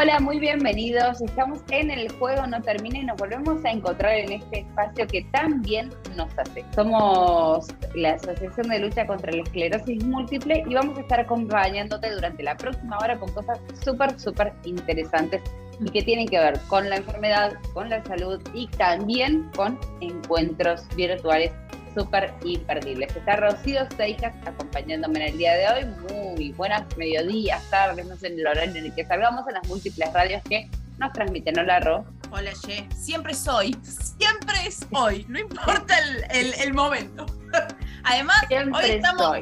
Hola, muy bienvenidos. Estamos en el juego No Termina y nos volvemos a encontrar en este espacio que tan bien nos hace. Somos la Asociación de Lucha contra la Esclerosis Múltiple y vamos a estar acompañándote durante la próxima hora con cosas súper, súper interesantes y que tienen que ver con la enfermedad, con la salud y también con encuentros virtuales súper imperdibles. Está Rocío Seijas acompañándome en el día de hoy. Muy buenas mediodías, tardes, no sé en el horario en el que salgamos en las múltiples radios que nos transmiten. Hola, Ro. Hola, Ye. Siempre soy. Siempre es hoy. No importa el, el, momento. Además, hoy estamos.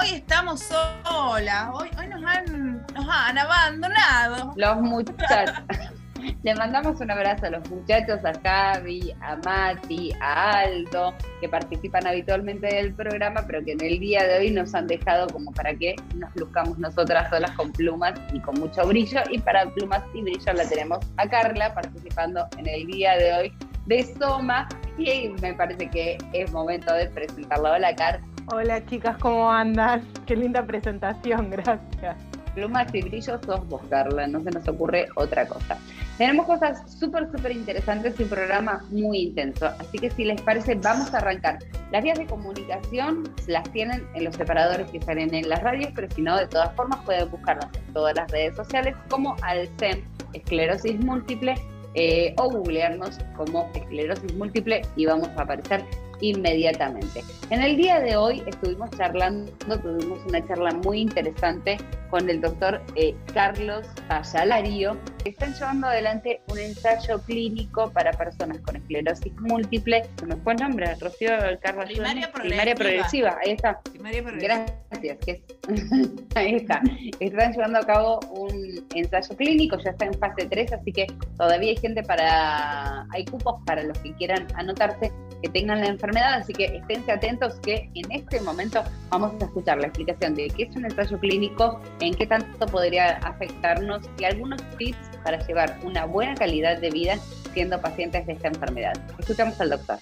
Hoy estamos solas. Hoy, hoy nos, han, nos han abandonado. Los muchachos. Le mandamos un abrazo a los muchachos, a Javi, a Mati, a Aldo, que participan habitualmente del programa, pero que en el día de hoy nos han dejado como para que nos luzcamos nosotras solas con plumas y con mucho brillo. Y para plumas y brillo la tenemos a Carla participando en el día de hoy de Soma. Y me parece que es momento de presentarla. Hola, Carla. Hola, chicas, ¿cómo andan? Qué linda presentación, gracias plumas y brillos sos vos, no se nos ocurre otra cosa. Tenemos cosas súper, súper interesantes y un programa muy intenso, así que si les parece, vamos a arrancar. Las vías de comunicación las tienen en los separadores que salen en las radios, pero si no, de todas formas pueden buscarlas en todas las redes sociales como Alcem, esclerosis múltiple, eh, o googlearnos como esclerosis múltiple y vamos a aparecer inmediatamente. En el día de hoy estuvimos charlando, tuvimos una charla muy interesante con el doctor eh, Carlos Ayalario. Están llevando adelante un ensayo clínico para personas con esclerosis múltiple. ¿Se me fue el nombre? Rocío Carlos Primaria progresiva. Primaria progresiva, ahí está. Primaria progresiva. Gracias. ahí está. Están llevando a cabo un ensayo clínico, ya está en fase 3, así que todavía hay gente para, hay cupos para los que quieran anotarse que tengan la enfermedad, así que esténse atentos que en este momento vamos a escuchar la explicación de qué es un ensayo clínico, en qué tanto podría afectarnos y algunos tips para llevar una buena calidad de vida siendo pacientes de esta enfermedad. Escuchamos al doctor.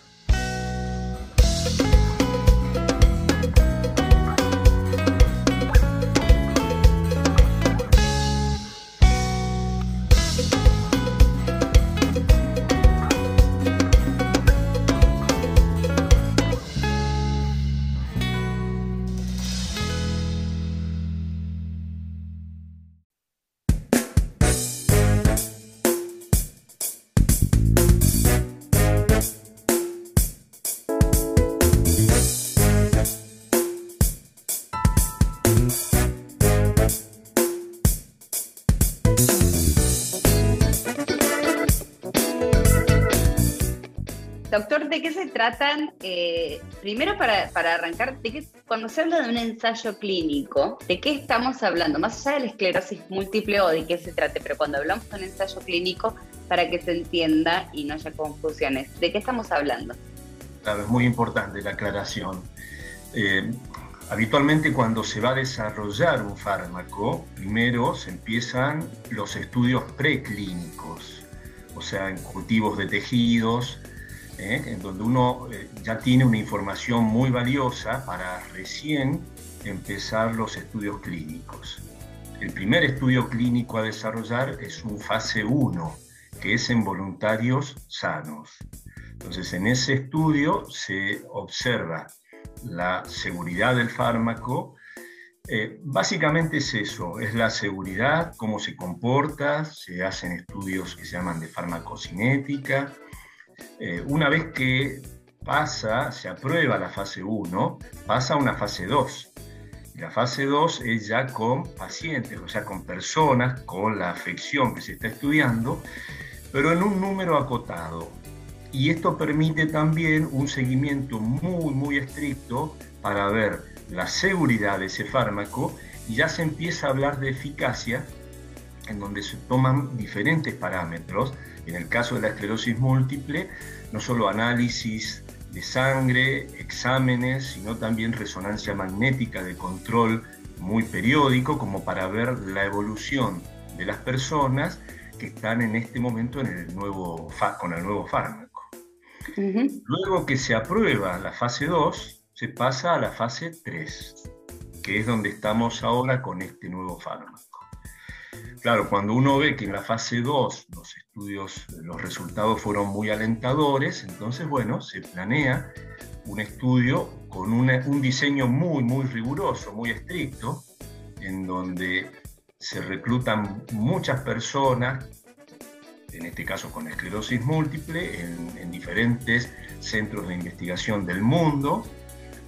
Doctor, ¿de qué se tratan? Eh, primero, para, arrancar, de cuando se habla de un ensayo clínico, ¿de qué estamos hablando? Más allá de la esclerosis múltiple o de qué se trate, pero cuando hablamos de un ensayo clínico, para que se entienda y no haya confusiones, ¿de qué estamos hablando? Claro, es muy importante la aclaración. Eh, habitualmente cuando se va a desarrollar un fármaco, primero se empiezan los estudios preclínicos, o sea, en cultivos de tejidos, ¿eh? en donde uno eh, ya tiene una información muy valiosa para recién empezar los estudios clínicos. El primer estudio clínico a desarrollar es un fase 1, que es en voluntarios sanos. Entonces, en ese estudio se observa la seguridad del fármaco. Eh, básicamente es eso, es la seguridad, cómo se comporta, se hacen estudios que se llaman de farmacocinética, eh, una vez que pasa, se aprueba la fase 1, pasa a una fase 2. La fase 2 es ya con pacientes, o sea, con personas con la afección que se está estudiando, pero en un número acotado. Y esto permite también un seguimiento muy, muy estricto para ver la seguridad de ese fármaco y ya se empieza a hablar de eficacia, en donde se toman diferentes parámetros en el caso de la esclerosis múltiple, no solo análisis de sangre, exámenes, sino también resonancia magnética de control muy periódico, como para ver la evolución de las personas que están en este momento en el nuevo, con el nuevo fármaco. Luego que se aprueba la fase 2, se pasa a la fase 3, que es donde estamos ahora con este nuevo fármaco. Claro, cuando uno ve que en la fase 2 los estudios, los resultados fueron muy alentadores, entonces, bueno, se planea un estudio con un diseño muy, muy riguroso, muy estricto, en donde se reclutan muchas personas, en este caso con esclerosis múltiple, en, diferentes centros de investigación del mundo,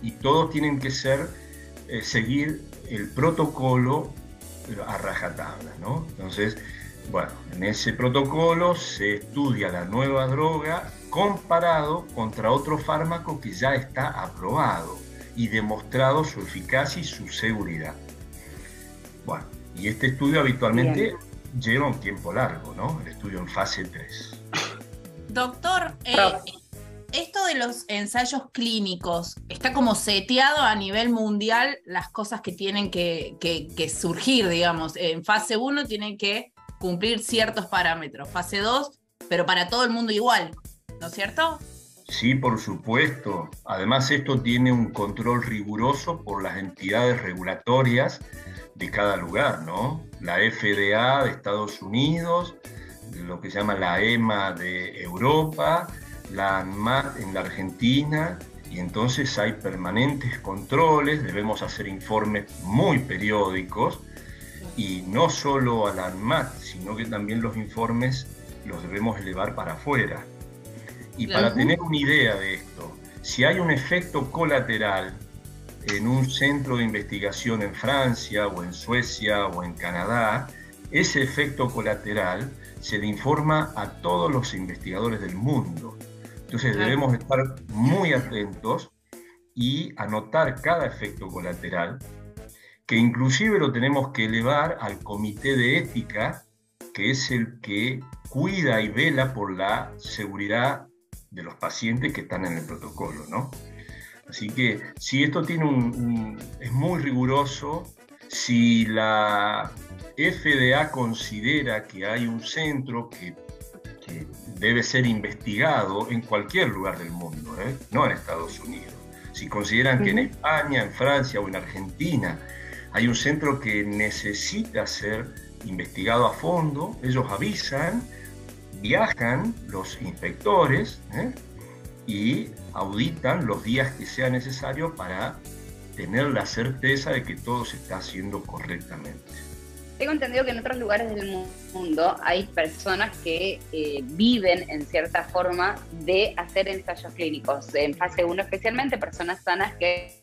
y todos tienen que ser, eh, seguir el protocolo a rajatabla, ¿no? Entonces, bueno, en ese protocolo se estudia la nueva droga comparado contra otro fármaco que ya está aprobado y demostrado su eficacia y su seguridad. Bueno, y este estudio habitualmente lleva un tiempo largo, ¿no? El estudio en fase 3. Doctor, eh, esto de los ensayos clínicos, ¿está como seteado a nivel mundial las cosas que tienen que, surgir, digamos? En fase 1 tienen que cumplir ciertos parámetros, fase 2, pero para todo el mundo igual, ¿no es cierto? Sí, por supuesto. Además, esto tiene un control riguroso por las entidades regulatorias de cada lugar, ¿no? La FDA de Estados Unidos, lo que se llama la EMA de Europa, la ANMAT en la Argentina, y entonces hay permanentes controles, debemos hacer informes muy periódicos, y no solo a la ANMAT, sino que también los informes los debemos elevar para afuera. Y para tener una idea de esto, si hay un efecto colateral en un centro de investigación en Francia o en Suecia o en Canadá, ese efecto colateral se le informa a todos los investigadores del mundo. Entonces debemos estar muy atentos y anotar cada efecto colateral, que inclusive lo tenemos que elevar al comité de ética, que es el que cuida y vela por la seguridad de los pacientes que están en el protocolo, ¿no? Así que si esto tiene un, es muy riguroso, si la FDA considera que hay un centro que debe ser investigado en cualquier lugar del mundo, ¿eh? no en Estados Unidos. Si consideran que en España, en Francia o en Argentina hay un centro que necesita ser investigado a fondo, ellos avisan, viajan los inspectores ¿eh? y auditan los días que sea necesario para tener la certeza de que todo se está haciendo correctamente. Tengo entendido que en otros lugares del mundo hay personas que eh, viven en cierta forma de hacer ensayos clínicos, en fase 1 especialmente, personas sanas que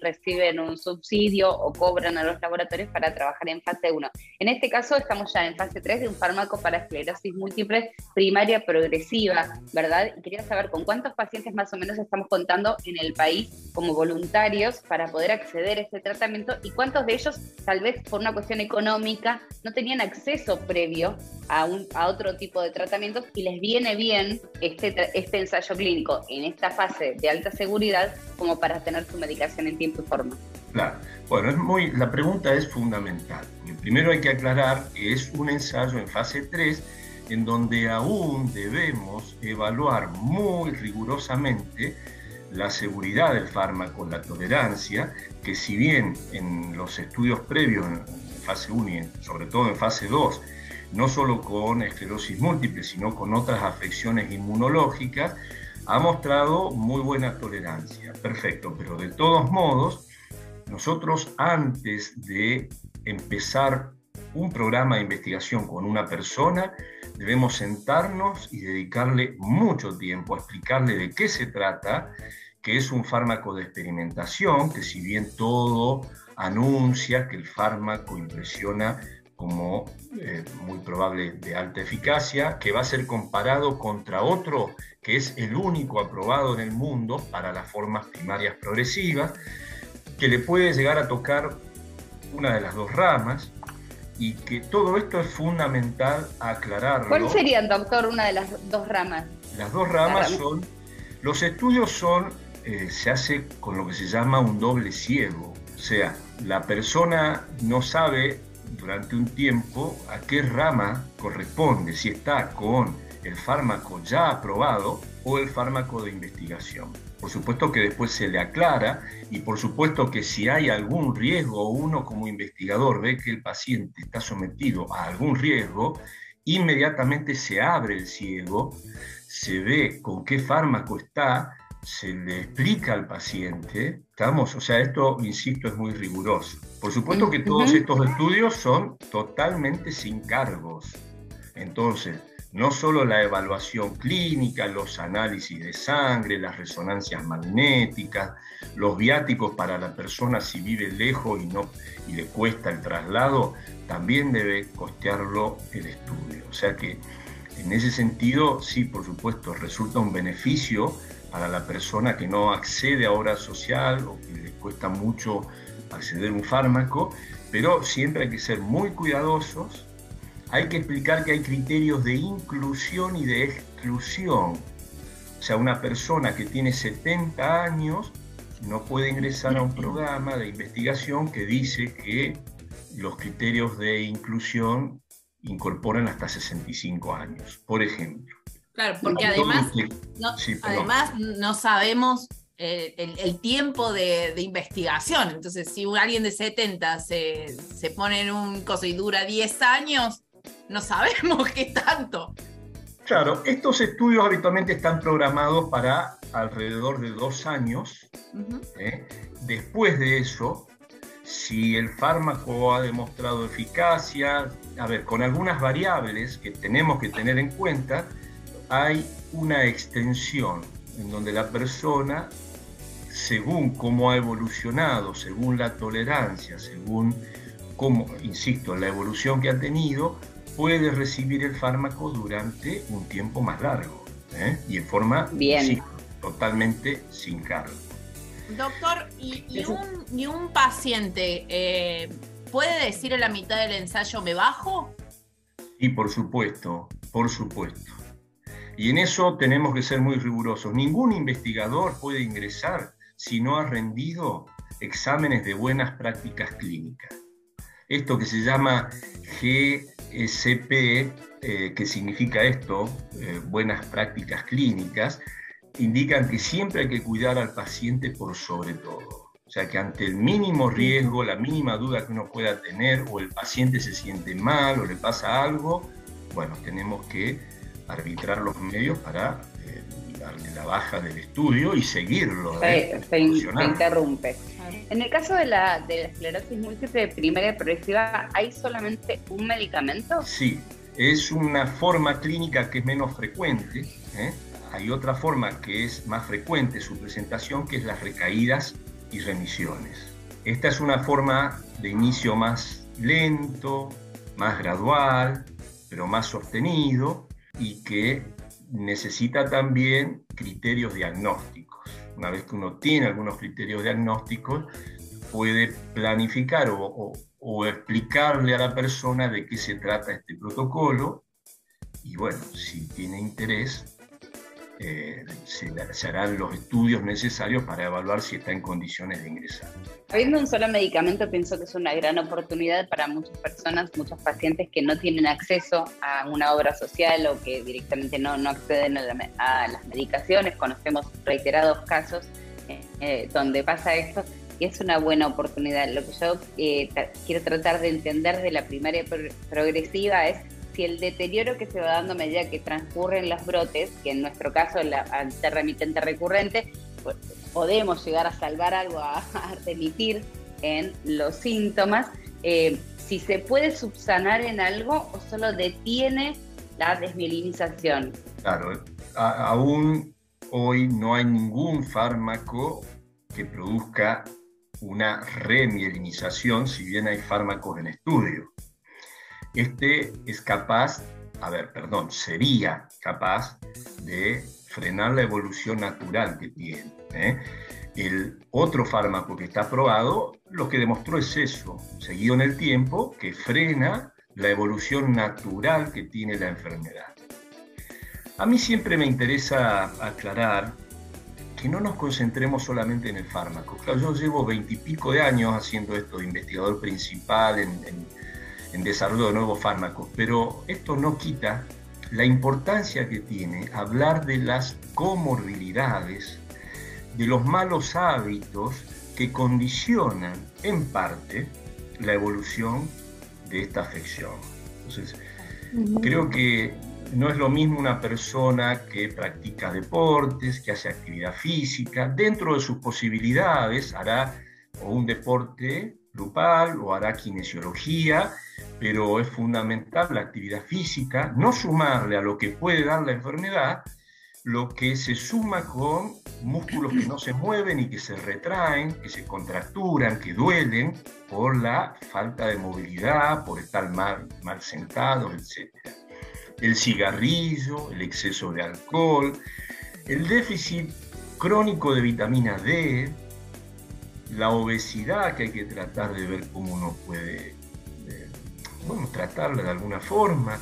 reciben un subsidio o cobran a los laboratorios para trabajar en fase 1. En este caso estamos ya en fase 3 de un fármaco para esclerosis múltiple primaria progresiva, ¿verdad? Y quería saber con cuántos pacientes más o menos estamos contando en el país como voluntarios para poder acceder a este tratamiento y cuántos de ellos tal vez por una cuestión económica no tenían acceso previo a, un, a otro tipo de tratamientos y les viene bien este, este ensayo clínico en esta fase de alta seguridad como para tener su medicación en tiempo y forma. Claro, bueno, es muy, la pregunta es fundamental. Primero hay que aclarar que es un ensayo en fase 3 en donde aún debemos evaluar muy rigurosamente la seguridad del fármaco, la tolerancia, que si bien en los estudios previos en fase 1 y sobre todo en fase 2, no solo con esclerosis múltiple, sino con otras afecciones inmunológicas, ha mostrado muy buena tolerancia. Perfecto, pero de todos modos, nosotros antes de empezar un programa de investigación con una persona, debemos sentarnos y dedicarle mucho tiempo a explicarle de qué se trata, que es un fármaco de experimentación, que si bien todo anuncia que el fármaco impresiona como eh, muy probable de alta eficacia, que va a ser comparado contra otro que es el único aprobado en el mundo para las formas primarias progresivas, que le puede llegar a tocar una de las dos ramas y que todo esto es fundamental aclararlo. ¿Cuál sería, doctor, una de las dos ramas? Las dos ramas son, los estudios son, eh, se hace con lo que se llama un doble ciego, o sea, la persona no sabe durante un tiempo a qué rama corresponde, si está con el fármaco ya aprobado o el fármaco de investigación. Por supuesto que después se le aclara y por supuesto que si hay algún riesgo, uno como investigador ve que el paciente está sometido a algún riesgo, inmediatamente se abre el ciego, se ve con qué fármaco está, se le explica al paciente, ¿estamos? O sea, esto, insisto, es muy riguroso. Por supuesto que todos estos estudios son totalmente sin cargos. Entonces, no solo la evaluación clínica, los análisis de sangre, las resonancias magnéticas, los viáticos para la persona si vive lejos y, no, y le cuesta el traslado, también debe costearlo el estudio. O sea que en ese sentido, sí, por supuesto, resulta un beneficio para la persona que no accede a obra social o que le cuesta mucho acceder a un fármaco, pero siempre hay que ser muy cuidadosos hay que explicar que hay criterios de inclusión y de exclusión. O sea, una persona que tiene 70 años no puede ingresar a un programa de investigación que dice que los criterios de inclusión incorporan hasta 65 años, por ejemplo. Claro, porque además, no, además no sabemos eh, el, tiempo de, investigación. Entonces, si alguien de 70 se, se pone en un coso y dura 10 años, no sabemos qué tanto. Claro, estos estudios habitualmente están programados para alrededor de dos años. ¿eh? Después de eso, si el fármaco ha demostrado eficacia, a ver, con algunas variables que tenemos que tener en cuenta, hay una extensión en donde la persona, según cómo ha evolucionado, según la tolerancia, según cómo, insisto, la evolución que ha tenido, puede recibir el fármaco durante un tiempo más largo ¿eh? y en forma totalmente sin cargo. Doctor, ¿y, un, paciente eh, puede decir en la mitad del ensayo me bajo? Sí, por supuesto, por supuesto. Y en eso tenemos que ser muy rigurosos. Ningún investigador puede ingresar si no ha rendido exámenes de buenas prácticas clínicas. Esto que se llama G SP, eh, que significa esto, eh, buenas prácticas clínicas, indican que siempre hay que cuidar al paciente por sobre todo. O sea que ante el mínimo riesgo, la mínima duda que uno pueda tener, o el paciente se siente mal o le pasa algo, bueno, tenemos que arbitrar los medios para eh, darle la baja del estudio y seguirlo. Se, se interrumpe. En el caso de la, de la esclerosis múltiple primaria progresiva, ¿hay solamente un medicamento? Sí, es una forma clínica que es menos frecuente. ¿eh? Hay otra forma que es más frecuente su presentación, que es las recaídas y remisiones. Esta es una forma de inicio más lento, más gradual, pero más sostenido y que necesita también criterios diagnósticos. Una vez que uno tiene algunos criterios diagnósticos, puede planificar o, explicarle a la persona de qué se trata este protocolo. Y bueno, si tiene interés, eh, se, harán los estudios necesarios para evaluar si está en condiciones de ingresar. Habiendo un solo medicamento, pienso que es una gran oportunidad para muchas personas, muchos pacientes que no tienen acceso a una obra social o que directamente no, no acceden a, las medicaciones. Conocemos reiterados casos eh, eh, donde pasa esto y es una buena oportunidad. Lo que yo quiero tratar de entender de la primaria progresiva es si el deterioro que se va dando a medida que transcurren los brotes, que en nuestro caso la remitente recurrente, pues, podemos llegar a salvar algo, a, remitir en los síntomas, eh, si se puede subsanar en algo o solo detiene la desmielinización. Claro, aún hoy no hay ningún fármaco que produzca una remielinización, si bien hay fármacos en estudio este es capaz, a ver, perdón, sería capaz de frenar la evolución natural que tiene. ¿eh? El otro fármaco que está aprobado, lo que demostró es eso, seguido en el tiempo, que frena la evolución natural que tiene la enfermedad. A mí siempre me interesa aclarar que no nos concentremos solamente en el fármaco. Claro, yo llevo veintipico de años haciendo esto investigador principal en en desarrollo de nuevos fármacos, pero esto no quita la importancia que tiene hablar de las comorbilidades, de los malos hábitos que condicionan en parte la evolución de esta afección. Entonces, creo que no es lo mismo una persona que practica deportes, que hace actividad física, dentro de sus posibilidades hará o un deporte grupal o hará kinesiología, pero es fundamental la actividad física, no sumarle a lo que puede dar la enfermedad, lo que se suma con músculos que no se mueven y que se retraen, que se contracturan, que duelen por la falta de movilidad, por estar mal, mal sentados, etc. El cigarrillo, el exceso de alcohol, el déficit crónico de vitamina D, la obesidad que hay que tratar de ver cómo uno puede, eh, bueno, tratarla de alguna forma,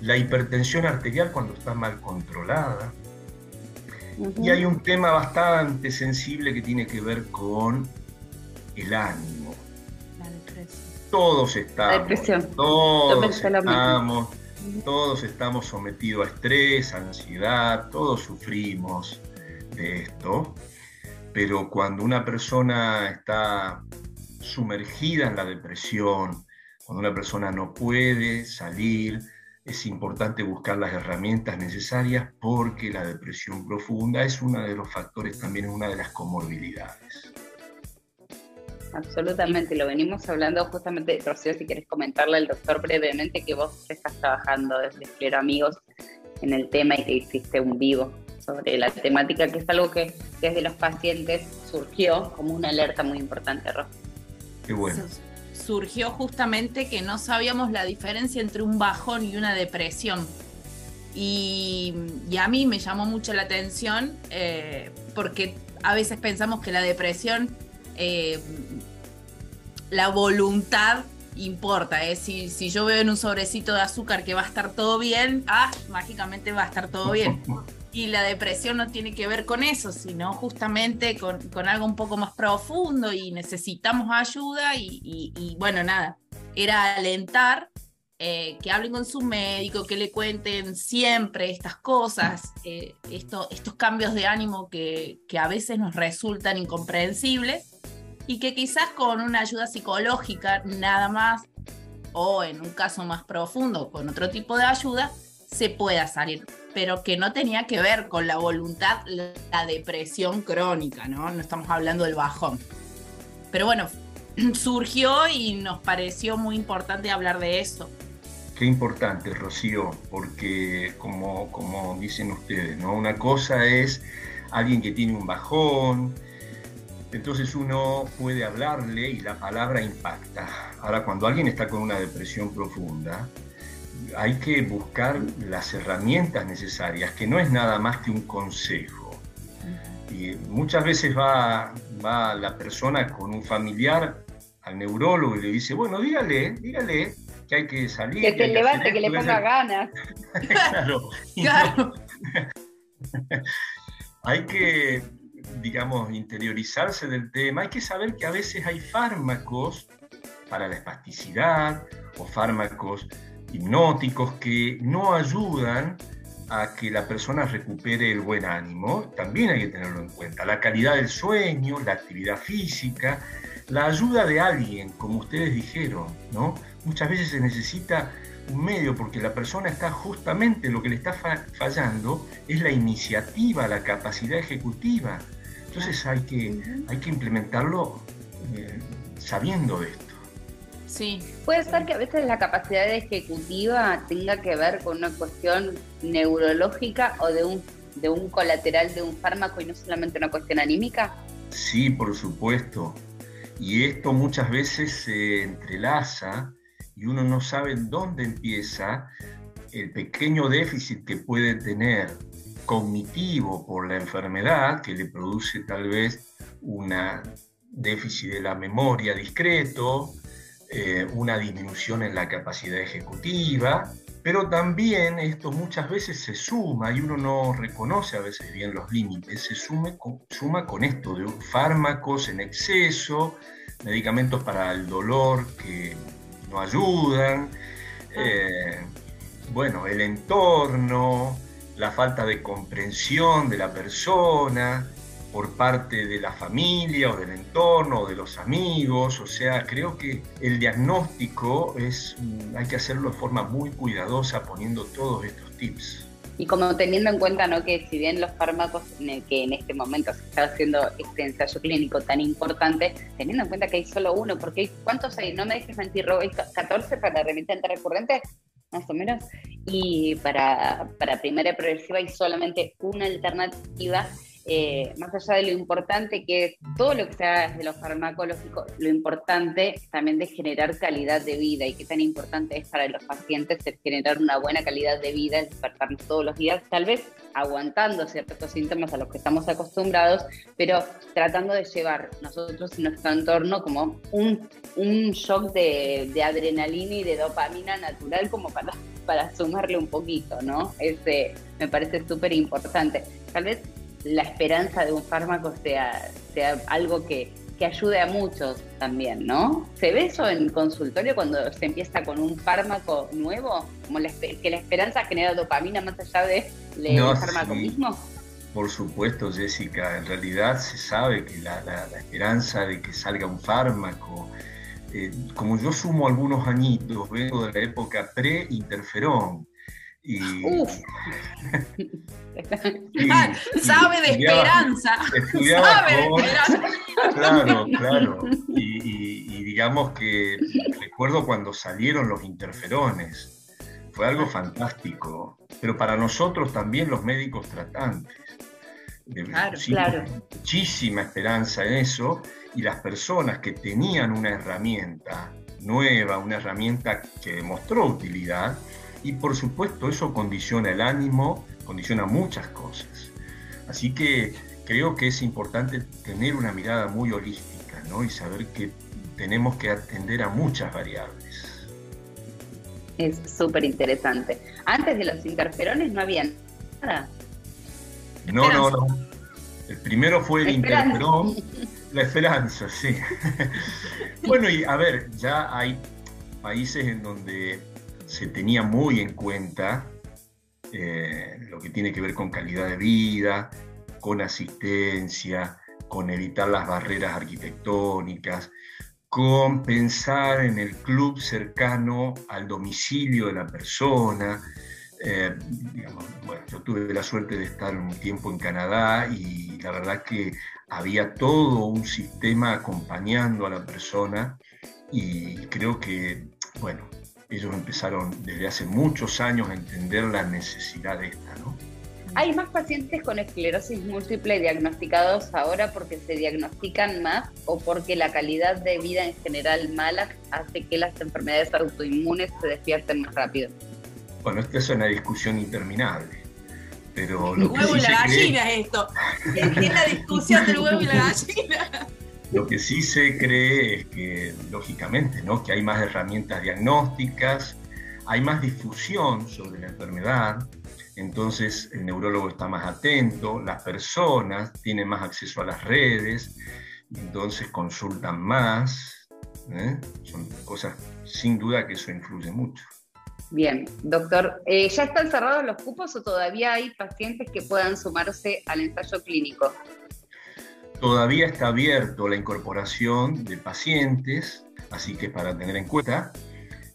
la hipertensión arterial cuando está mal controlada. Y hay un tema bastante sensible que tiene que ver con el ánimo. La depresión. Todos estamos, todos estamos, todos estamos sometidos a estrés, a ansiedad, todos sufrimos de esto pero cuando una persona está sumergida en la depresión, cuando una persona no puede salir, es importante buscar las herramientas necesarias porque la depresión profunda es uno de los factores, también es una de las comorbilidades. Absolutamente, lo venimos hablando justamente, Rocío, si quieres comentarle al doctor brevemente que vos estás trabajando desde Esclero Amigos en el tema y que hiciste un vivo sobre la temática, que es algo que desde los pacientes surgió como una alerta muy importante, Ro. Qué bueno. Surgió justamente que no sabíamos la diferencia entre un bajón y una depresión. Y, a mí me llamó mucho la atención eh, porque a veces pensamos que la depresión, eh, la voluntad importa. ¿eh? Si, si yo veo en un sobrecito de azúcar que va a estar todo bien, ah, mágicamente va a estar todo bien. Y la depresión no tiene que ver con eso, sino justamente con, algo un poco más profundo y necesitamos ayuda y, bueno, nada, era alentar eh, que hablen con su médico, que le cuenten siempre estas cosas, eh, estos cambios de ánimo que, que, a veces nos resultan incomprensibles y que quizás con una ayuda psicológica nada más o en un caso más profundo con otro tipo de ayuda se pueda salir pero que no tenía que ver con la voluntad, la depresión crónica, ¿no? No estamos hablando del bajón. Pero bueno, surgió y nos pareció muy importante hablar de eso. Qué importante, Rocío, porque como, como dicen ustedes, ¿no? Una cosa es alguien que tiene un bajón, entonces uno puede hablarle y la palabra impacta. Ahora, cuando alguien está con una depresión profunda, hay que buscar las herramientas necesarias, que no es nada más que un consejo. Y muchas veces va, va la persona con un familiar al neurólogo y le dice, bueno, dígale, dígale que hay que salir. Que te levante, que, le ponga ganas. claro. claro. hay que, digamos, interiorizarse del tema. Hay que saber que a veces hay fármacos para la espasticidad o fármacos hipnóticos que no ayudan a que la persona recupere el buen ánimo, también hay que tenerlo en cuenta. La calidad del sueño, la actividad física, la ayuda de alguien, como ustedes dijeron, ¿no? Muchas veces se necesita un medio porque la persona está justamente lo que le está fallando es la iniciativa, la capacidad ejecutiva. Entonces hay que, hay que implementarlo eh, sabiendo esto. Sí. Puede ser que a veces la capacidad ejecutiva tenga que ver con una cuestión neurológica o de un, de un colateral de un fármaco y no solamente una cuestión anímica. Sí, por supuesto. Y esto muchas veces se entrelaza y uno no sabe dónde empieza el pequeño déficit que puede tener cognitivo por la enfermedad, que le produce tal vez un déficit de la memoria discreto, eh, una disminución en la capacidad ejecutiva, pero también esto muchas veces se suma y uno no reconoce a veces bien los límites, se sume suma con esto de fármacos en exceso, medicamentos para el dolor que no ayudan, eh, bueno, el entorno, la falta de comprensión de la persona, por parte de la familia o del entorno o de los amigos. O sea, creo que el diagnóstico es, mm, hay que hacerlo de forma muy cuidadosa poniendo todos estos tips. Y como teniendo en cuenta ¿no? que si bien los fármacos en el que en este momento se está haciendo este ensayo clínico tan importante, teniendo en cuenta que hay solo uno, porque hay, ¿cuántos hay? No me dejes mentir, ¿hay 14 para remitente recurrente? Más o menos. Y para, para primera progresiva hay solamente una alternativa eh, más allá de lo importante que es todo lo que sea de lo farmacológico, lo importante también de generar calidad de vida y qué tan importante es para los pacientes generar una buena calidad de vida, despertarnos todos los días, tal vez aguantando ciertos síntomas a los que estamos acostumbrados, pero tratando de llevar nosotros en nuestro entorno como un, un shock de, de adrenalina y de dopamina natural como para, para sumarle un poquito, ¿no? Ese me parece súper importante. Tal vez la esperanza de un fármaco sea, sea algo que, ayude a muchos también, ¿no? ¿Se ve eso en consultorio cuando se empieza con un fármaco nuevo? Como que la esperanza genera dopamina más allá de fármaco mismo. Por supuesto, Jessica. En realidad se sabe que la, esperanza de que salga un fármaco, eh, como yo sumo algunos añitos, vengo de la época pre-interferón, y, sabe de esperanza. sabe de esperanza. Claro, claro. Y, digamos que recuerdo cuando salieron los interferones. Fue algo fantástico. Pero para nosotros también los médicos tratantes. Claro, claro. Muchísima esperanza en eso. Y las personas que tenían una herramienta nueva, una herramienta que demostró utilidad, y por supuesto eso condiciona el ánimo, condiciona muchas cosas. Así que creo que es importante tener una mirada muy holística ¿no? y saber que tenemos que atender a muchas variables. Es súper interesante. Antes de los interferones no había nada. No, no, no. El primero fue el interferón, la esperanza, sí. bueno, y a ver, ya hay países en donde se tenía muy en cuenta eh, lo que tiene que ver con calidad de vida, con asistencia, con evitar las barreras arquitectónicas, con pensar en el club cercano al domicilio de la persona. Eh, yo tuve la suerte de estar un tiempo en Canadá y la verdad que había todo un sistema acompañando a la persona y creo que, bueno, ellos empezaron desde hace muchos años a entender la necesidad de esta, ¿no? ¿Hay más pacientes con esclerosis múltiple diagnosticados ahora porque se diagnostican más o porque la calidad de vida en general mala hace que las enfermedades autoinmunes se despierten más rápido? Bueno, esta es una discusión interminable. Pero el huevo y la gallina es esto. Es la discusión del huevo y la gallina. Lo que sí se cree es que, lógicamente, ¿no? que hay más herramientas diagnósticas, hay más difusión sobre la enfermedad, entonces el neurólogo está más atento, las personas tienen más acceso a las redes, entonces consultan más. ¿eh? Son cosas, sin duda, que eso influye mucho. Bien, doctor, eh, ¿ya están cerrados los cupos o todavía hay pacientes que puedan sumarse al ensayo clínico? Todavía está abierto la incorporación de pacientes, así que para tener en cuenta,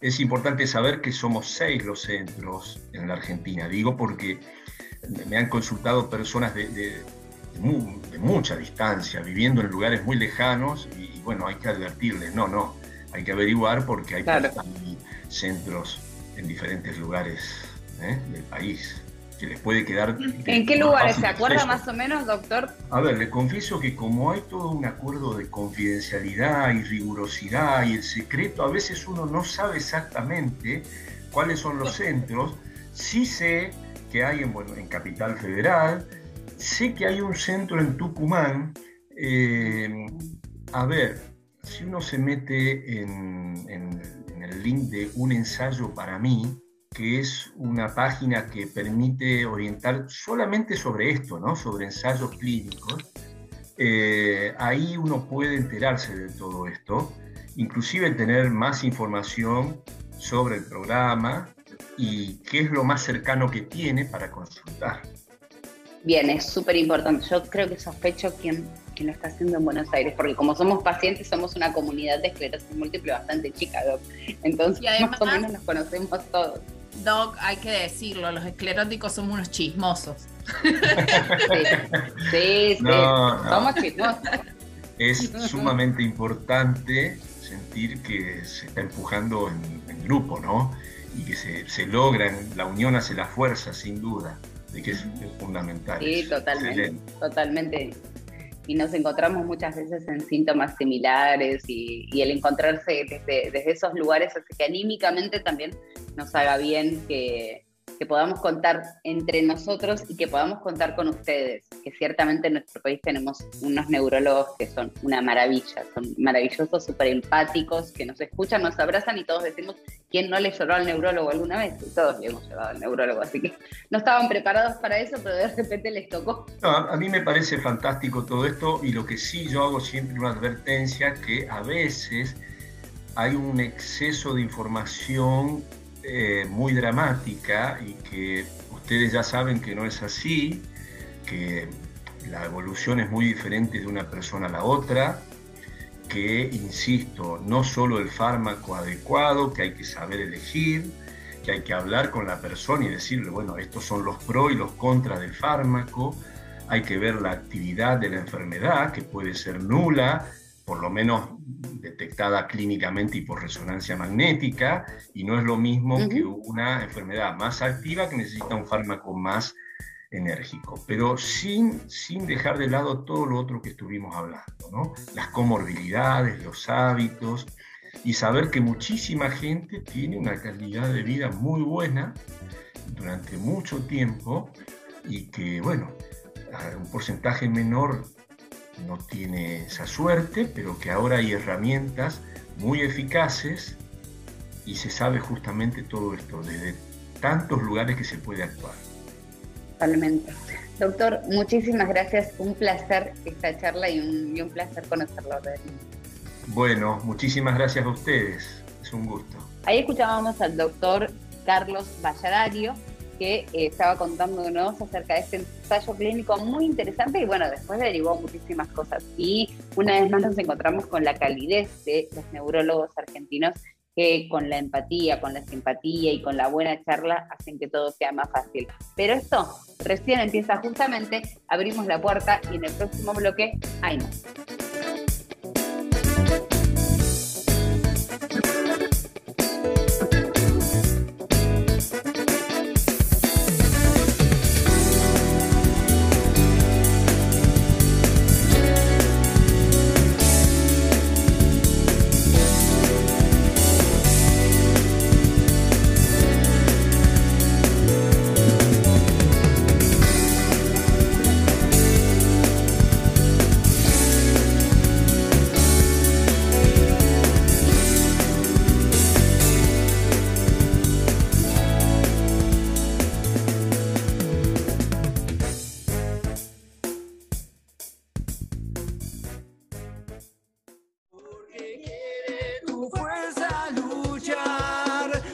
es importante saber que somos seis los centros en la Argentina. Digo porque me han consultado personas de, mucha distancia, viviendo en lugares muy lejanos, y, bueno, hay que advertirles, no, no, hay que averiguar porque hay, centros en diferentes lugares ¿eh? del país les puede quedar... ¿En qué lugares se acuerda más o menos, doctor? A ver, le confieso que como hay todo un acuerdo de confidencialidad y rigurosidad y el secreto, a veces uno no sabe exactamente cuáles son los centros. Sí sé que hay en, bueno, en Capital Federal, sé que hay un centro en Tucumán. Eh, a ver, si uno se mete en, en el link de un ensayo para mí, que es una página que permite orientar solamente sobre esto, ¿no? sobre ensayos clínicos. Eh, ahí uno puede enterarse de todo esto, inclusive tener más información sobre el programa y qué es lo más cercano que tiene para consultar. Bien, es súper importante. Yo creo que sospecho quién, quién lo está haciendo en Buenos Aires, porque como somos pacientes, somos una comunidad de esclerosis múltiple bastante chica, Doc. Entonces, más o menos nos conocemos todos. Doc, hay que decirlo, los escleróticos somos unos chismosos. Sí, sí, somos chismosos. Es sumamente importante sentir que se está empujando en, grupo, ¿no? Y que se, se logran, la unión hace la fuerza, sin duda de que es, fundamental. Sí, totalmente, totalmente. Y nos encontramos muchas veces en síntomas similares y, y el encontrarse desde, desde, esos lugares hace que anímicamente también nos haga bien que, podamos contar entre nosotros y que podamos contar con ustedes, que ciertamente en nuestro país tenemos unos neurólogos que son una maravilla, son maravillosos, súper empáticos, que nos escuchan, nos abrazan y todos decimos, ¿quién no le lloró al neurólogo alguna vez? Y todos le hemos llevado al neurólogo, así que no estaban preparados para eso, pero de repente les tocó. a mí me parece fantástico todo esto y lo que sí yo hago siempre una advertencia que a veces hay un exceso de información eh, muy dramática y que ustedes ya saben que no es así, que la evolución es muy diferente de una persona a la otra, que, insisto, no solo el fármaco adecuado, que hay que saber elegir, que hay que hablar con la persona y decirle, bueno, estos son los pros y los contras del fármaco, hay que ver la actividad de la enfermedad, que puede ser nula, por lo menos detectada clínicamente y por resonancia magnética, y no es lo mismo que una enfermedad más activa que necesita un fármaco más enérgico, pero sin, sin dejar de lado todo lo otro que estuvimos hablando, ¿no? las comorbilidades, los hábitos, y saber que muchísima gente tiene una calidad de vida muy buena durante mucho tiempo y que, bueno, un porcentaje menor no tiene esa suerte, pero que ahora hay herramientas muy eficaces y se sabe justamente todo esto, desde tantos lugares que se puede actuar. Totalmente. Doctor, muchísimas gracias. Un placer esta charla y un, placer conocerlo. Bueno, muchísimas gracias a ustedes. Es un gusto. Ahí escuchábamos al doctor Carlos Valladario, que eh, estaba contándonos acerca de este ensayo clínico muy interesante y bueno, después derivó muchísimas cosas. Y una vez más nos encontramos con la calidez de los neurólogos argentinos que con la empatía, con la simpatía y con la buena charla hacen que todo sea más fácil. Pero esto recién empieza justamente, abrimos la puerta y en el próximo bloque hay más.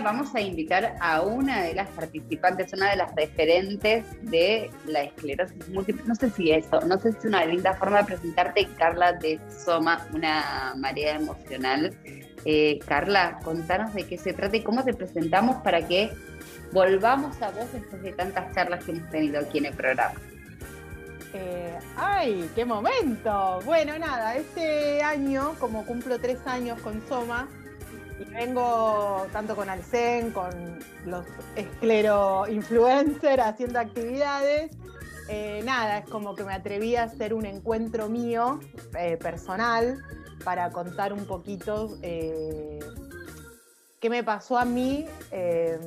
vamos a invitar a una de las participantes, una de las referentes de la esclerosis múltiple. No sé si eso, no sé si es una linda forma de presentarte, Carla de Soma, una marea emocional. Eh, Carla, contanos de qué se trata y cómo te presentamos para que volvamos a vos después de tantas charlas que hemos tenido aquí en el programa. Eh, ¡Ay, qué momento! Bueno, nada, este año, como cumplo tres años con Soma, y vengo tanto con Alcen, con los esclero influencers haciendo actividades. Eh, nada, es como que me atreví a hacer un encuentro mío, eh, personal, para contar un poquito eh, qué me pasó a mí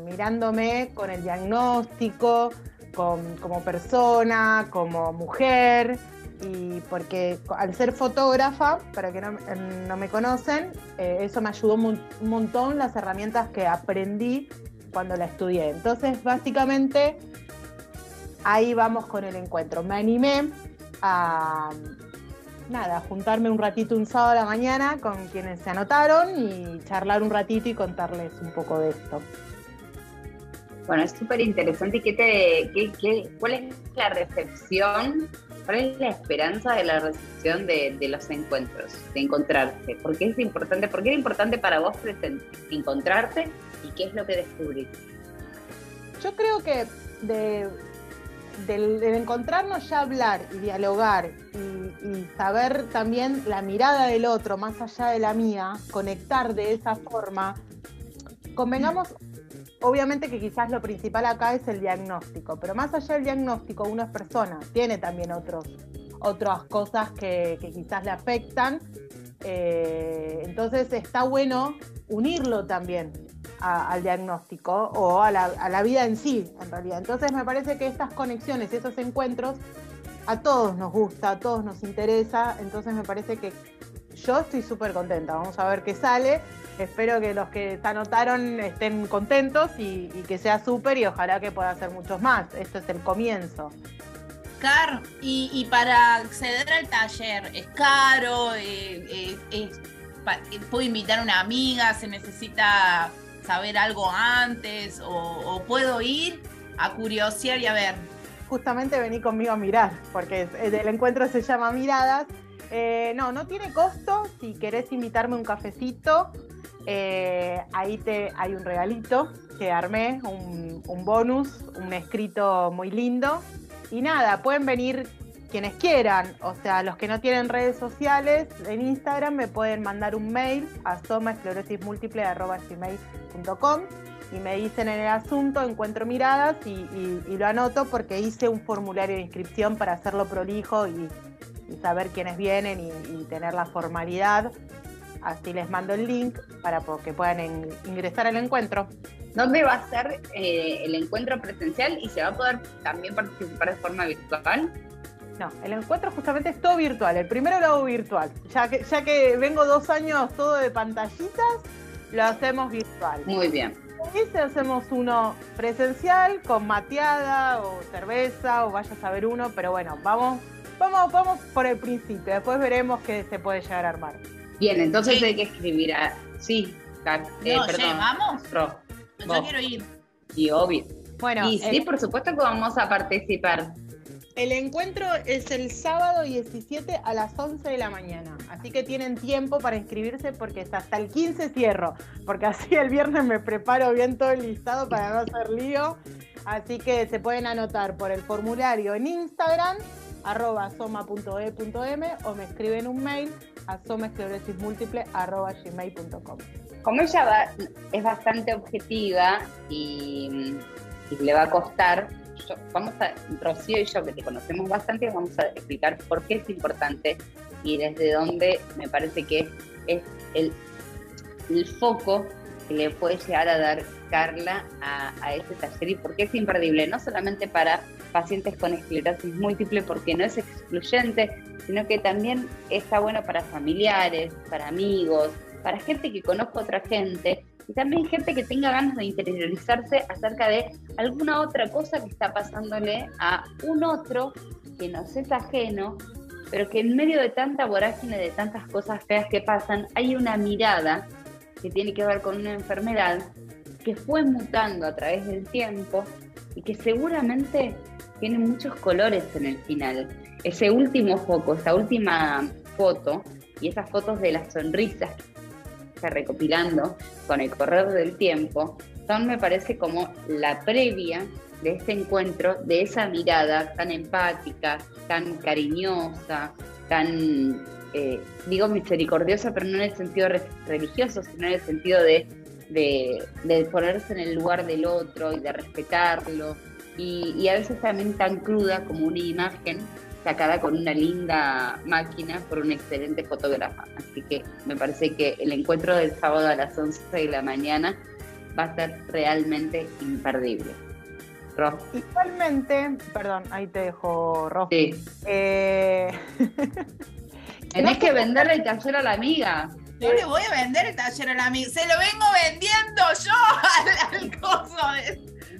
mirándome con el diagnóstico, como persona, como mujer, y porque al ser fotógrafa, para que no, me conocen, eso me ayudó un montón las herramientas que aprendí cuando la estudié. Entonces, básicamente, ahí vamos con el encuentro. Me animé a nada, juntarme un ratito un sábado a la mañana con quienes se anotaron y charlar un ratito y contarles un poco de esto. Bueno, es súper interesante. ¿Y qué te, qué, cuál es la recepción? ¿Cuál es la esperanza de la recepción de, los encuentros, de encontrarse? ¿Por qué es importante? ¿Por qué es importante para vos encontrarte y qué es lo que descubriste? Yo creo que de, del, encontrarnos ya hablar y dialogar y, saber también la mirada del otro más allá de la mía, conectar de esa forma, convengamos, obviamente que quizás lo principal acá es el diagnóstico, pero más allá del diagnóstico uno es persona, tiene también otros, otras cosas que, quizás le afectan, eh, entonces está bueno unirlo también, al diagnóstico o a la, vida en sí, en realidad. Entonces me parece que estas conexiones, esos encuentros, a todos nos gusta, a todos nos interesa, entonces me parece que yo estoy súper contenta, vamos a ver qué sale, espero que los que se anotaron estén contentos y, que sea súper y ojalá que pueda ser muchos más, esto es el comienzo. Claro, y, para acceder al taller, ¿es caro? Eh, eh, ¿Puedo invitar a una amiga? ¿Se necesita saber algo antes o, puedo ir a curiosear y a ver? Justamente vení conmigo a mirar, porque el encuentro se llama Miradas. Eh, no, no tiene costo. Si querés invitarme un cafecito, eh, ahí te, hay un regalito que armé, un, un bonus, un escrito muy lindo. Y nada, pueden venir quienes quieran, o sea, los que no tienen redes sociales en Instagram me pueden mandar un mail a somaesclerosismúltiple.com y me dicen en el asunto, encuentro miradas y, lo anoto porque hice un formulario de inscripción para hacerlo prolijo y, saber quiénes vienen y, tener la formalidad. Así les mando el link para que puedan ingresar al encuentro. ¿Dónde va a ser eh, el encuentro presencial y se va a poder también participar de forma virtual? No, el encuentro justamente es todo virtual. El primero lo hago virtual. Ya que, ya que vengo dos años todo de pantallitas, lo hacemos virtual. Muy bien. Y hacemos uno presencial con mateada o cerveza o vaya a saber uno, pero bueno, vamos, vamos, vamos por el principio. Después veremos qué se puede llegar a armar. Bien, entonces hay que escribir a. Sí, eh, perdón. vamos. Yo quiero ir. Y obvio. Bueno, y sí, por supuesto que vamos a participar. El encuentro es el sábado 17 a las 11 de la mañana, así que tienen tiempo para inscribirse porque es hasta el 15 cierro, porque así el viernes me preparo bien todo el listado para no hacer lío, así que se pueden anotar por el formulario en Instagram arroba soma.e.m o me escriben un mail a somaesclerosismúltiple.com. Como ella es bastante objetiva y le va a costar vamos a, Rocío y yo, que te conocemos bastante, vamos a explicar por qué es importante y desde dónde me parece que es el, el foco que le puede llegar a dar Carla a, a este taller y por qué es imperdible, no solamente para pacientes con esclerosis múltiple, porque no es excluyente, sino que también está bueno para familiares, para amigos, para gente que conozca otra gente y también gente que tenga ganas de interiorizarse acerca de alguna otra cosa que está pasándole a un otro que nos es ajeno, pero que en medio de tanta vorágine, de tantas cosas feas que pasan, hay una mirada que tiene que ver con una enfermedad que fue mutando a través del tiempo y que seguramente tiene muchos colores en el final. Ese último foco, esa última foto y esas fotos de las sonrisas recopilando con el correr del tiempo, son, me parece, como la previa de este encuentro, de esa mirada tan empática, tan cariñosa, tan eh, digo misericordiosa, pero no en el sentido religioso, sino en el sentido de, ponerse en el lugar del otro y de respetarlo. Y, y, a veces también tan cruda como una imagen sacada con una linda máquina por un excelente fotógrafa. Así que me parece que el encuentro del sábado a las 11 de la mañana va a ser realmente imperdible. Igualmente, perdón, ahí te dejo, Ro. Sí. Eh... Tenés que venderle el taller a la amiga. Yo le voy a vender el taller a la amiga. Se lo vengo vendiendo yo al, coso.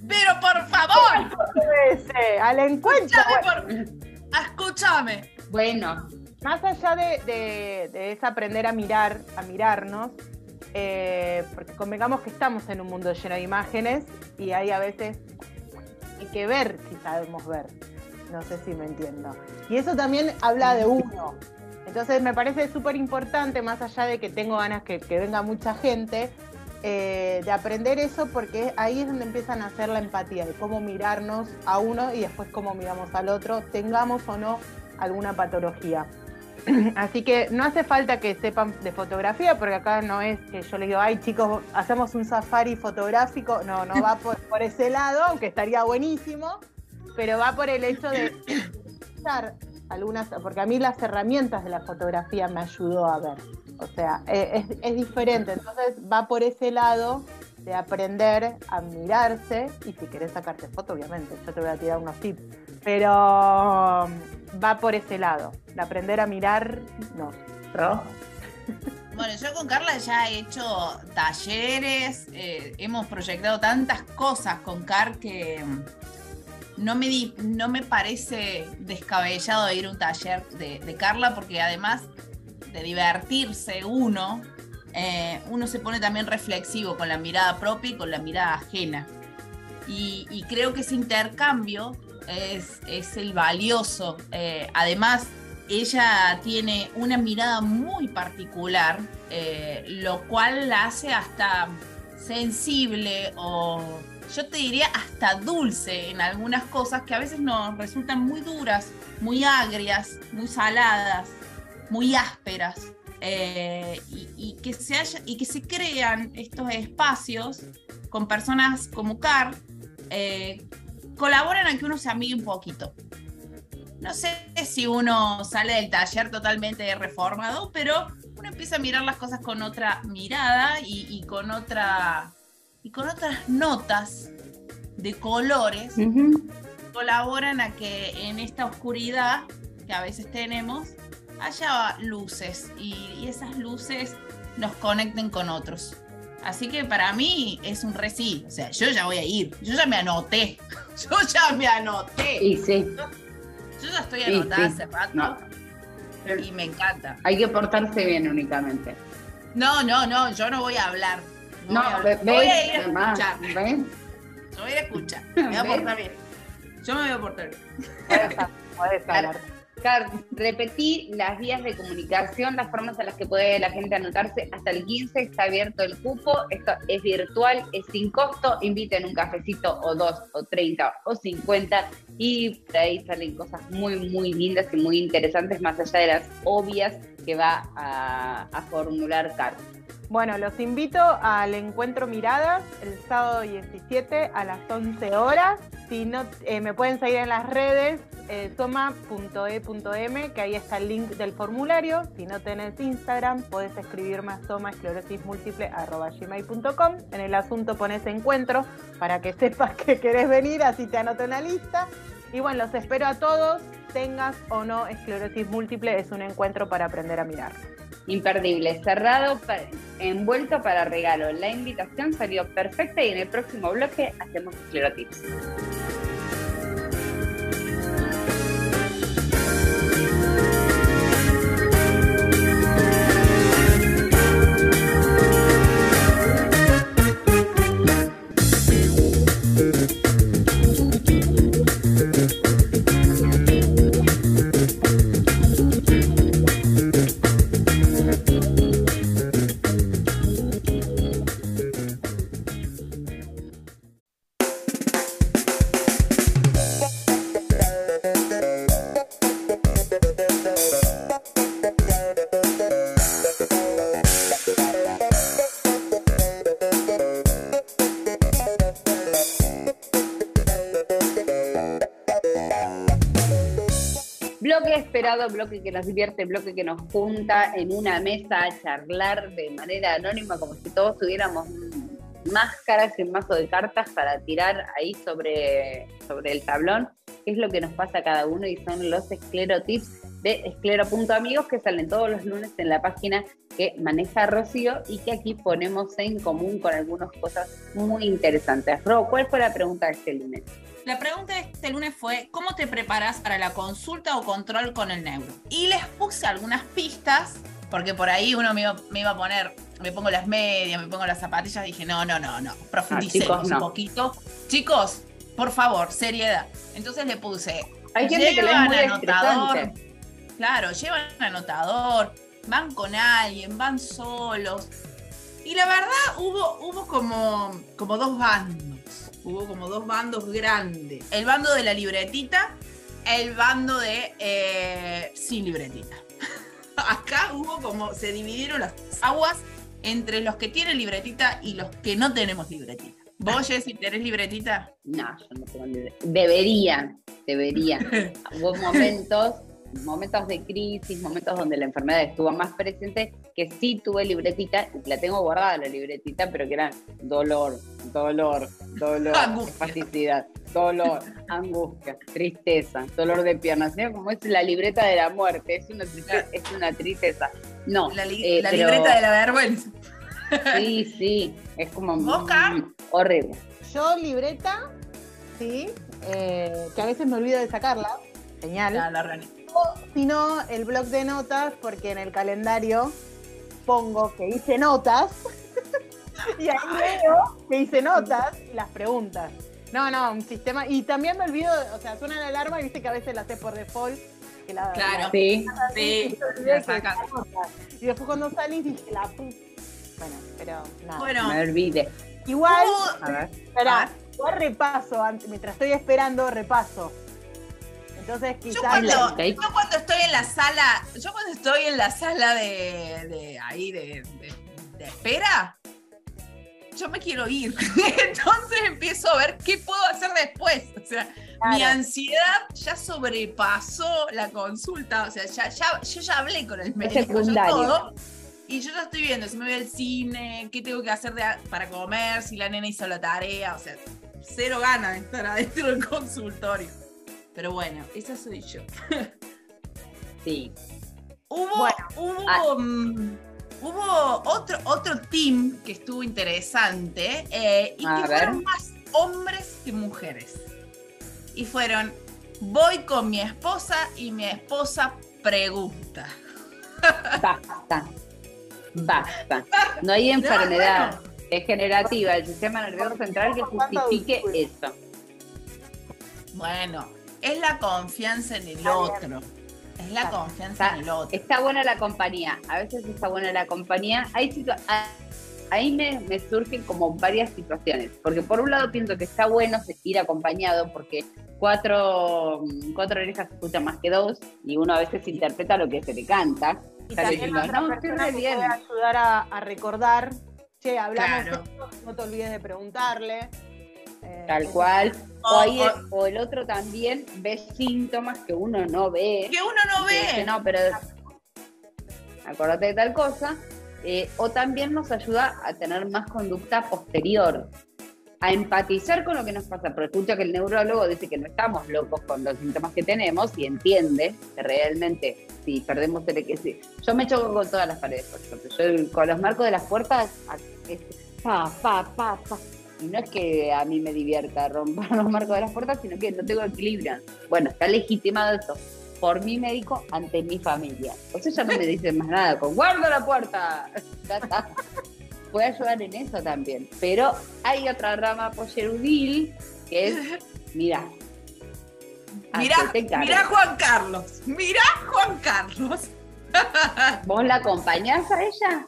Pero por favor. al encuentro. Escúchame. Bueno. Más allá de, de, es aprender a mirar, a mirarnos, eh, porque convengamos que estamos en un mundo lleno de imágenes y hay a veces hay que ver si sabemos ver. No sé si me entiendo. Y eso también habla de uno. Entonces me parece súper importante, más allá de que tengo ganas que, que venga mucha gente, eh, de aprender eso porque ahí es donde empiezan a hacer la empatía, de cómo mirarnos a uno y después cómo miramos al otro, tengamos o no alguna patología. Así que no hace falta que sepan de fotografía, porque acá no es que yo les digo, ay chicos, hacemos un safari fotográfico, no, no va por, por ese lado, aunque estaría buenísimo, pero va por el hecho de algunas, porque a mí las herramientas de la fotografía me ayudó a ver. O sea, e, es, diferente. Entonces va por ese lado de aprender a mirarse y si querés sacarte foto, obviamente, yo te voy a tirar unos tips. Pero um, va por ese lado, de aprender a mirar, no. Bueno, yo con Carla ya he hecho talleres, eh, hemos proyectado tantas cosas con Car que mm, no me, no me parece descabellado ir a un taller de Carla porque además de divertirse uno, eh, uno se pone también reflexivo con la mirada propia y con la mirada ajena. Y, creo que ese intercambio es, es el valioso. Eh, además, ella tiene una mirada muy particular, eh, lo cual la hace hasta sensible o yo te diría hasta dulce en algunas cosas que a veces nos resultan muy duras, muy agrias, muy saladas muy ásperas. Eh, y, que se crean estos espacios con personas como Car, eh, colaboran a que uno se amigue un poquito. No sé si uno sale del taller totalmente reformado, pero uno empieza a mirar las cosas con otra mirada y, con otra y con otras notas de colores colaboran a que en esta oscuridad que a veces tenemos haya luces y, esas luces nos conecten con otros. Así que para mí es un reci. O sea, yo ya voy a ir. Yo ya me anoté. Yo ya me anoté. Y sí. Yo, ya estoy anotada hace rato. Y me encanta. Hay que portarse bien únicamente. No, no, no. Yo no voy a hablar. No, voy, a voy a ir a escuchar. Yo voy a escuchar. Me voy a portar bien. Yo me voy a portar bien. Hablar. Repetí las vías de comunicación, las formas en las que puede la gente anotarse. Hasta el 15 está abierto el cupo. Esto es virtual, es sin costo. Inviten un cafecito o dos, o 30 o 50. Y por ahí salen cosas muy, muy lindas y muy interesantes, más allá de las obvias que va a, a formular Car. Bueno, los invito al encuentro Miradas el sábado 17 a las 11 horas. Si no, eh, me pueden seguir en las redes eh, soma.e.m, que ahí está el link del formulario. Si no tenés Instagram, puedes escribirme a somaesclerosismúltiple.com. En el asunto pones encuentro para que sepas que querés venir, así te anoto en la lista. Y bueno, los espero a todos, tengas o no esclerosis múltiple, es un encuentro para aprender a mirar. Imperdible, cerrado, envuelto para regalo. La invitación salió perfecta y en el próximo bloque hacemos esclerotips. Esperado bloque que nos divierte, bloque que nos junta en una mesa a charlar de manera anónima, como si todos tuviéramos máscaras y un mazo de cartas para tirar ahí sobre, sobre el tablón, qué es lo que nos pasa a cada uno y son los esclerotips de esclero.amigos que salen todos los lunes en la página que maneja Rocío y que aquí ponemos en común con algunas cosas muy interesantes. Ro, ¿cuál fue la pregunta de este lunes? La pregunta de este lunes fue, ¿cómo te preparas para la consulta o control con el neuro? Y les puse algunas pistas, porque por ahí uno me iba, a poner, me pongo las medias, me pongo las zapatillas, dije, no, no, no, no, profundicemos un poquito. Chicos, por favor, seriedad. Entonces le puse, Hay gente que le anotador, Claro, llevan anotador, van con alguien, van solos. Y la verdad hubo, hubo como, como dos bandos. Hubo como dos bandos grandes. El bando de la libretita, el bando de eh, sin libretita. Acá hubo como, se dividieron las aguas entre los que tienen libretita y los que no tenemos libretita. ¿Vos, Jessy, tenés libretita? No, yo no tengo libretita. Deberían, deberían. Hubo momentos momentos de crisis, momentos donde la enfermedad estuvo más presente, que sí tuve libretita, la tengo guardada la libretita, pero que era dolor, dolor, dolor, espasticidad, dolor, angustia, tristeza, dolor de piernas, como es la libreta de la muerte, es una tristeza, es una tristeza. No, la, eh, libreta de la vergüenza. Sí, sí, es como horrible. Yo libreta, sí, eh, que a veces me olvido de sacarla, genial. La, la si no, el blog de notas, porque en el calendario pongo que hice notas y ahí veo que hice notas y las preguntas. No, no, un sistema. Y también me olvido, o sea, suena la alarma y viste que a veces la hace por default. claro, sí. sí. Y, después cuando salís dije, la Bueno, pero nada. Bueno, me olvide. Igual, a ver. Espera, igual repaso, mientras estoy esperando, repaso entonces quizás. Yo cuando, estoy en la sala, yo cuando estoy en la sala de, ahí de, espera, yo me quiero ir. Entonces empiezo a ver qué puedo hacer después. O sea, mi ansiedad ya sobrepasó la consulta. O sea, ya, yo ya hablé con el médico. todo, y yo ya estoy viendo si me voy al cine, qué tengo que hacer para comer, si la nena hizo la tarea. O sea, cero ganas de estar adentro del consultorio. Pero bueno, esa soy yo. sí. Hubo, hubo, mm, hubo otro, otro team que estuvo interesante eh, y que fueron más hombres que mujeres. Y fueron, voy con mi esposa y mi esposa pregunta. Basta. Basta. No hay enfermedad degenerativa del sistema nervioso central que justifique eso. Bueno, es la confianza en el otro. Es la confianza en el otro. Está buena la compañía. A veces está buena la compañía. Hay ahí me, me, surgen como varias situaciones. Porque por un lado pienso que está bueno ir acompañado porque cuatro, cuatro orejas se escuchan más que dos y uno a veces interpreta lo que se le canta. Y también no, puede ayudar a, recordar, che, hablamos, no te olvides de preguntarle. Eh, Tal cual. O, el otro también ve síntomas que uno no ve. Que uno no ve. no, pero acordate de tal cosa. Eh, o también nos ayuda a tener más conducta posterior, a empatizar con lo que nos pasa. Pero escucha que el neurólogo dice que no estamos locos con los síntomas que tenemos y entiende que realmente si perdemos el equilibrio. Yo me choco con todas las paredes, por ejemplo. Yo con los marcos de las puertas, pa, pa, pa, pa y no es que a mí me divierta romper los marcos de las puertas, sino que no tengo equilibrio. Bueno, está legitimado esto por mi médico ante mi familia. O sea, ya no me dicen más nada, con guarda la puerta. Puede ayudar en eso también. Pero hay otra rama pollerudil que es, mira. Mira, mira Juan Carlos, mira Juan Carlos. ¿Vos la acompañás a ella?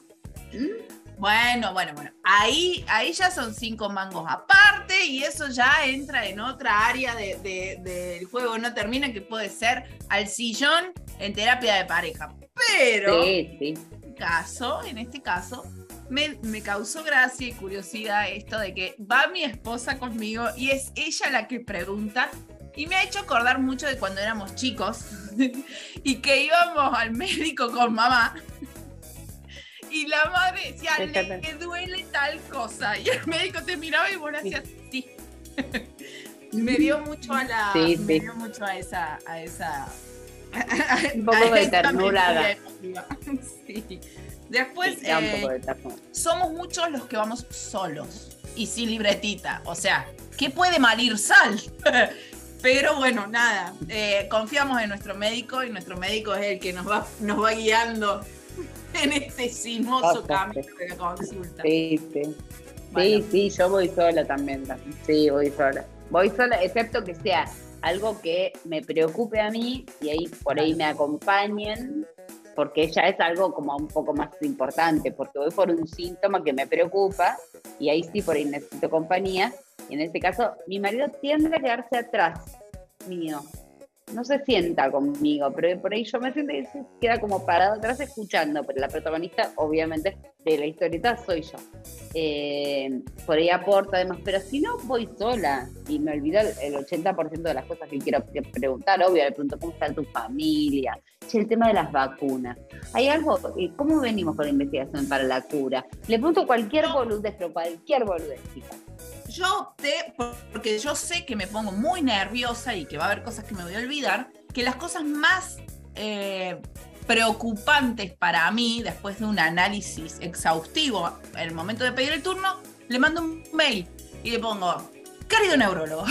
¿Mm? Bueno, bueno, bueno. Ahí, ahí ya son cinco mangos aparte y eso ya entra en otra área del de, juego no termina que puede ser al sillón en terapia de pareja. Pero en este caso, en este caso, me, me, causó gracia y curiosidad esto de que va mi esposa conmigo y es ella la que pregunta y me ha hecho acordar mucho de cuando éramos chicos y que íbamos al médico con mamá. Y la madre decía, le duele tal cosa. Y el médico te miraba y vos hacías sí. me dio mucho a la. me dio mucho a esa. A esa un poco de ternura. sí. Después, eh, somos muchos los que vamos solos y sin libretita. O sea, ¿qué puede malir sal? Pero bueno, nada, eh, confiamos en nuestro médico y nuestro médico es el que nos va, nos va guiando en este sinuoso camino de la consulta. Sí, sí. Sí, sí, yo voy sola también. Sí, voy sola. Voy sola, excepto que sea algo que me preocupe a mí y ahí por ahí me acompañen porque ya es algo como un poco más importante, porque voy por un síntoma que me preocupa y ahí sí por ahí necesito compañía. Y en este caso, mi marido tiende a quedarse atrás mío. No se sienta conmigo, pero por ahí yo me siento y se queda como parado atrás escuchando, pero la protagonista obviamente de la historieta soy yo. Eh, por ahí aporta además, pero si no voy sola y me olvido el 80% de las cosas que quiero preguntar, obvio, le pregunto cómo está tu familia, el tema de las vacunas. ¿Hay algo? ¿Cómo venimos con la investigación para la cura? Le pregunto cualquier boludez, pero cualquier boludez, Yo opté, porque yo sé que me pongo muy nerviosa y que va a haber cosas que me voy a olvidar, que las cosas más eh, preocupantes para mí, después de un análisis exhaustivo en el momento de pedir el turno, le mando un mail y le pongo, querido neurólogo,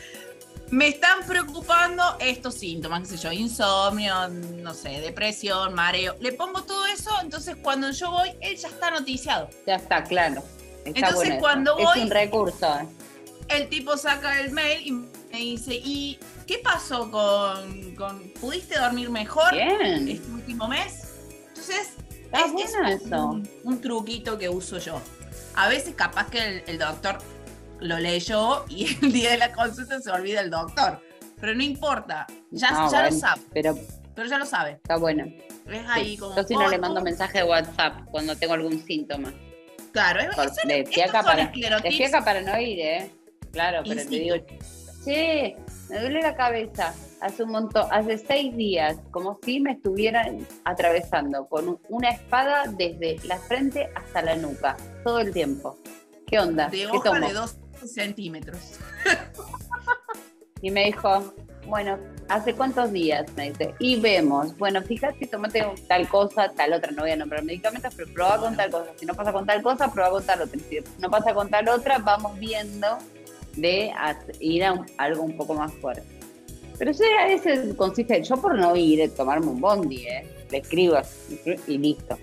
me están preocupando estos síntomas, qué sé yo, insomnio, no sé, depresión, mareo. Le pongo todo eso, entonces cuando yo voy, él ya está noticiado. Ya está, claro. Entonces cuando voy... Es un recurso. El tipo saca el mail y me dice, ¿y qué pasó con... con ¿Pudiste dormir mejor este último mes? Entonces, es, eso. Un, truquito que uso yo. A veces capaz que el doctor lo leyó y el día de la consulta se olvida el doctor. Pero no importa, ya, ah, ya lo sabe. Pero, pero ya lo sabe. Está bueno. Es ahí como. Yo si no le mando mensaje de WhatsApp cuando tengo algún síntoma. Claro, es, eso, de fiaca para, de para no ir, ¿eh? Claro, pero te digo, che, me duele la cabeza. Hace un montón, hace seis días, como si me estuvieran atravesando con una espada desde la frente hasta la nuca, todo el tiempo. ¿Qué onda? De ¿Qué tomo? dos centímetros. Y me dijo, bueno, ¿hace cuántos días? Me dice, y vemos, bueno, fíjate, tomate tal cosa, tal otra, no voy a nombrar medicamentos, pero prueba con tal cosa. Si no pasa con tal cosa, prueba con tal otra. Si no pasa con tal otra, vamos viendo de ir a algo un poco más fuerte. Pero eso a veces consiste, yo por no ir, tomarme un bondi, ¿eh? le escribo y listo.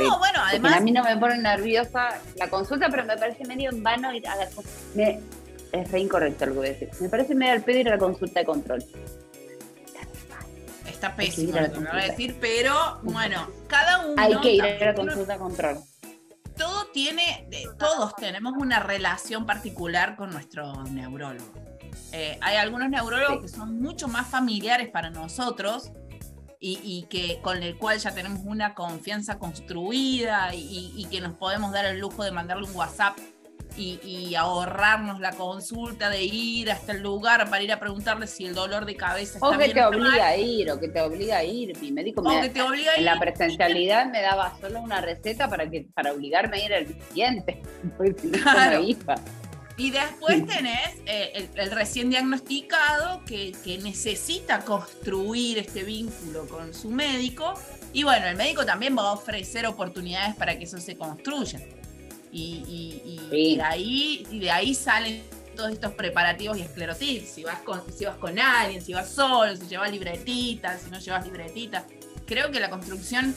No, bueno, además. A mí no me pone nerviosa la consulta, pero me parece medio en vano ir a la me, Es re incorrecto lo que voy a decir. Me parece medio al pedo ir a la consulta de control. Está pésimo lo que me voy a decir, pero bueno, cada uno. Hay que ir a la consulta control. Todo tiene, todos tenemos una relación particular con nuestro neurólogo. Eh, hay algunos neurólogos que son mucho más familiares para nosotros y, que con el cual ya tenemos una confianza construida y, que nos podemos dar el lujo de mandarle un WhatsApp y, ahorrarnos la consulta de ir hasta el lugar para ir a preguntarle si el dolor de cabeza está o que te obliga a ir o que te obliga a ir mi médico me, que te obliga a ir. en la presencialidad me daba solo una receta para que para obligarme a ir al siguiente claro. Y después tenés eh, el, recién diagnosticado que, necesita construir este vínculo con su médico. Y bueno, el médico también va a ofrecer oportunidades para que eso se construya. Y, de, ahí, y de ahí salen todos estos preparativos y esclerotips. Si vas, con, si vas con alguien, si vas solo, si llevas libretitas, si no llevas libretitas. Creo que la construcción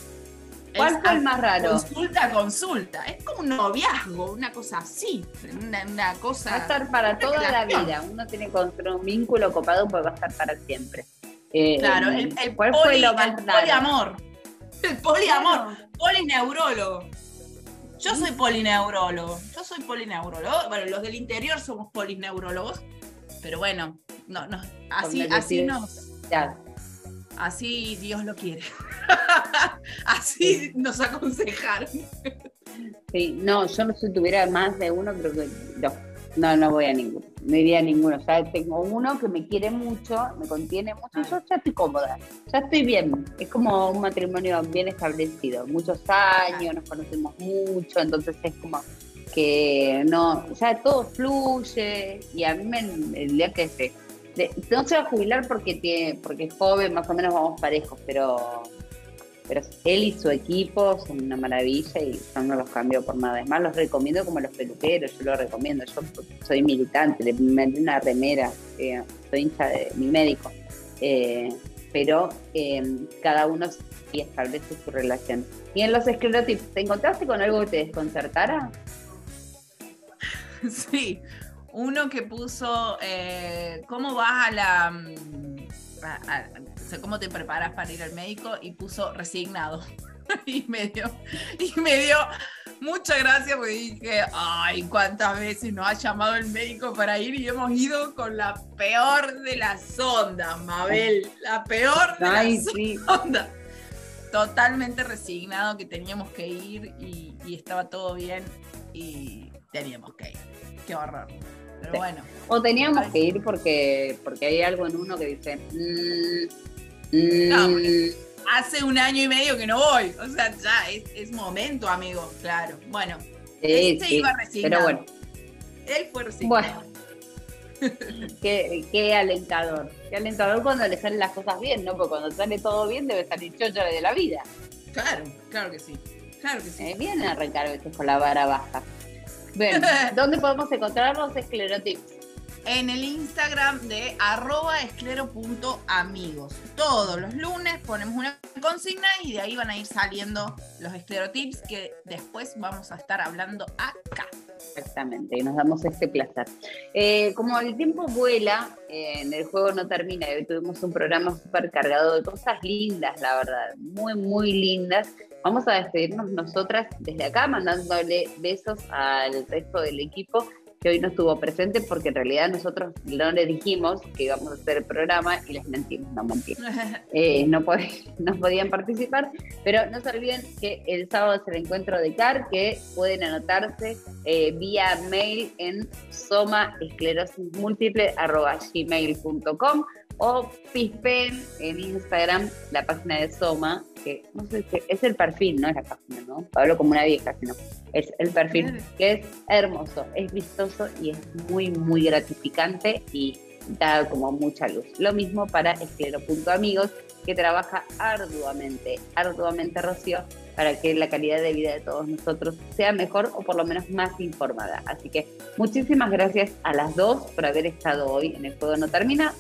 ¿Cuál fue el más raro? Consulta, consulta. Es como un noviazgo, una cosa así. Una, cosa. Va a estar para toda la vida. Uno tiene un vínculo copado porque va a estar para siempre. Eh, claro, el, ¿cuál fue lo más el poliamor. El poliamor. Polineurólogo. Yo soy polineurólogo. Yo soy polineurólogo. Bueno, los del interior somos polineurólogos. Pero bueno, no, no, así, así nos. Así Dios lo quiere. Así nos aconsejaron. Sí, no, yo no si tuviera más de uno, creo que no, no, no voy a ninguno. No iría ninguno. Ya tengo uno que me quiere mucho, me contiene mucho, yo ya estoy cómoda, ya estoy bien. Es como un matrimonio bien establecido, muchos años, nos conocemos mucho, entonces es como que no, ya todo fluye y a mí me, el día que se, no se va a jubilar porque tiene, porque es joven, más o menos vamos parejos, pero pero él y su equipo son una maravilla y yo no los cambio por nada. Es más, los recomiendo como los peluqueros, yo los recomiendo. Yo soy militante, le mandé una remera, eh, soy hincha de mi médico. Eh, pero em, cada uno y establece su relación. Y en los esclerotipos, ¿te encontraste con algo que te desconcertara? Sí, uno que puso, eh, ¿cómo vas a la... Mm, cómo te preparas para ir al médico y puso resignado. y me dio, y me dio mucha gracia porque dije, ay, cuántas veces nos ha llamado el médico para ir y hemos ido con la peor de las ondas, Mabel, la peor de las ondas. Totalmente resignado que teníamos que ir y, estaba todo bien y teníamos que ir. Qué horror. Pero bueno. O teníamos que ir porque, porque hay algo en uno que dice, mm, no, mm. hace un año y medio que no voy. O sea, ya es, momento, amigo. Claro. Bueno, sí, este iba resignado. Pero bueno. Él fue resignado. Bueno. qué, alentador. Qué alentador cuando le salen las cosas bien, ¿no? Porque cuando sale todo bien debe salir chocho de la vida. Claro, claro que sí. Claro que sí. Eh, viene a veces con la vara baja. Bueno, ¿dónde podemos encontrar los esclerotips? en el Instagram de arroba esclero.amigos. Todos los lunes ponemos una consigna y de ahí van a ir saliendo los esclerotips que después vamos a estar hablando acá. Exactamente, y nos damos este placer. Eh, como el tiempo vuela, eh, en el juego no termina, hoy tuvimos un programa súper cargado de cosas lindas, la verdad, muy, muy lindas. Vamos a despedirnos nosotras desde acá, mandándole besos al resto del equipo que hoy no estuvo presente porque en realidad nosotros no le dijimos que íbamos a hacer el programa y les mentimos, no mentimos. Eh, no, no podían participar, pero no se olviden que el sábado es el encuentro de CAR, que pueden anotarse eh, vía mail en somaesclerosismúltiple.gmail.com o pispen en Instagram la página de Soma, que no sé si es el perfil, no es la página, ¿no? Hablo como una vieja, sino es el perfil, que es hermoso, es vistoso y es muy, muy gratificante y da como mucha luz. Lo mismo para Esclero.amigos, que trabaja arduamente, arduamente, Rocío, para que la calidad de vida de todos nosotros sea mejor o por lo menos más informada. Así que muchísimas gracias a las dos por haber estado hoy en el Juego No Termina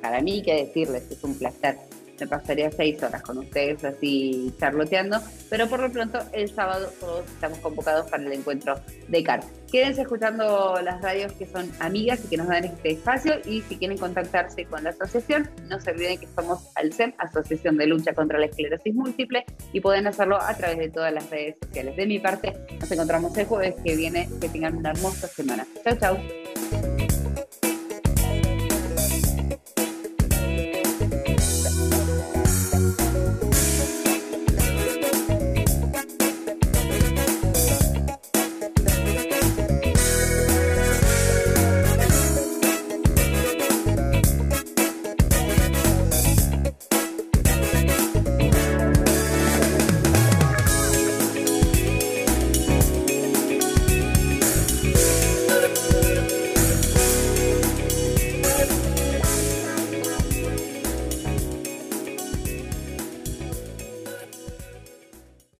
para mí, que decirles, es un placer. Me pasaría seis horas con ustedes así charloteando, pero por lo pronto el sábado todos estamos convocados para el encuentro de CAR. Quédense escuchando las radios que son amigas y que nos dan este espacio y si quieren contactarse con la asociación, no se olviden que somos ALCEM, Asociación de Lucha contra la Esclerosis Múltiple, y pueden hacerlo a través de todas las redes sociales. De mi parte, nos encontramos el jueves que viene. Que tengan una hermosa semana. Chau, chau.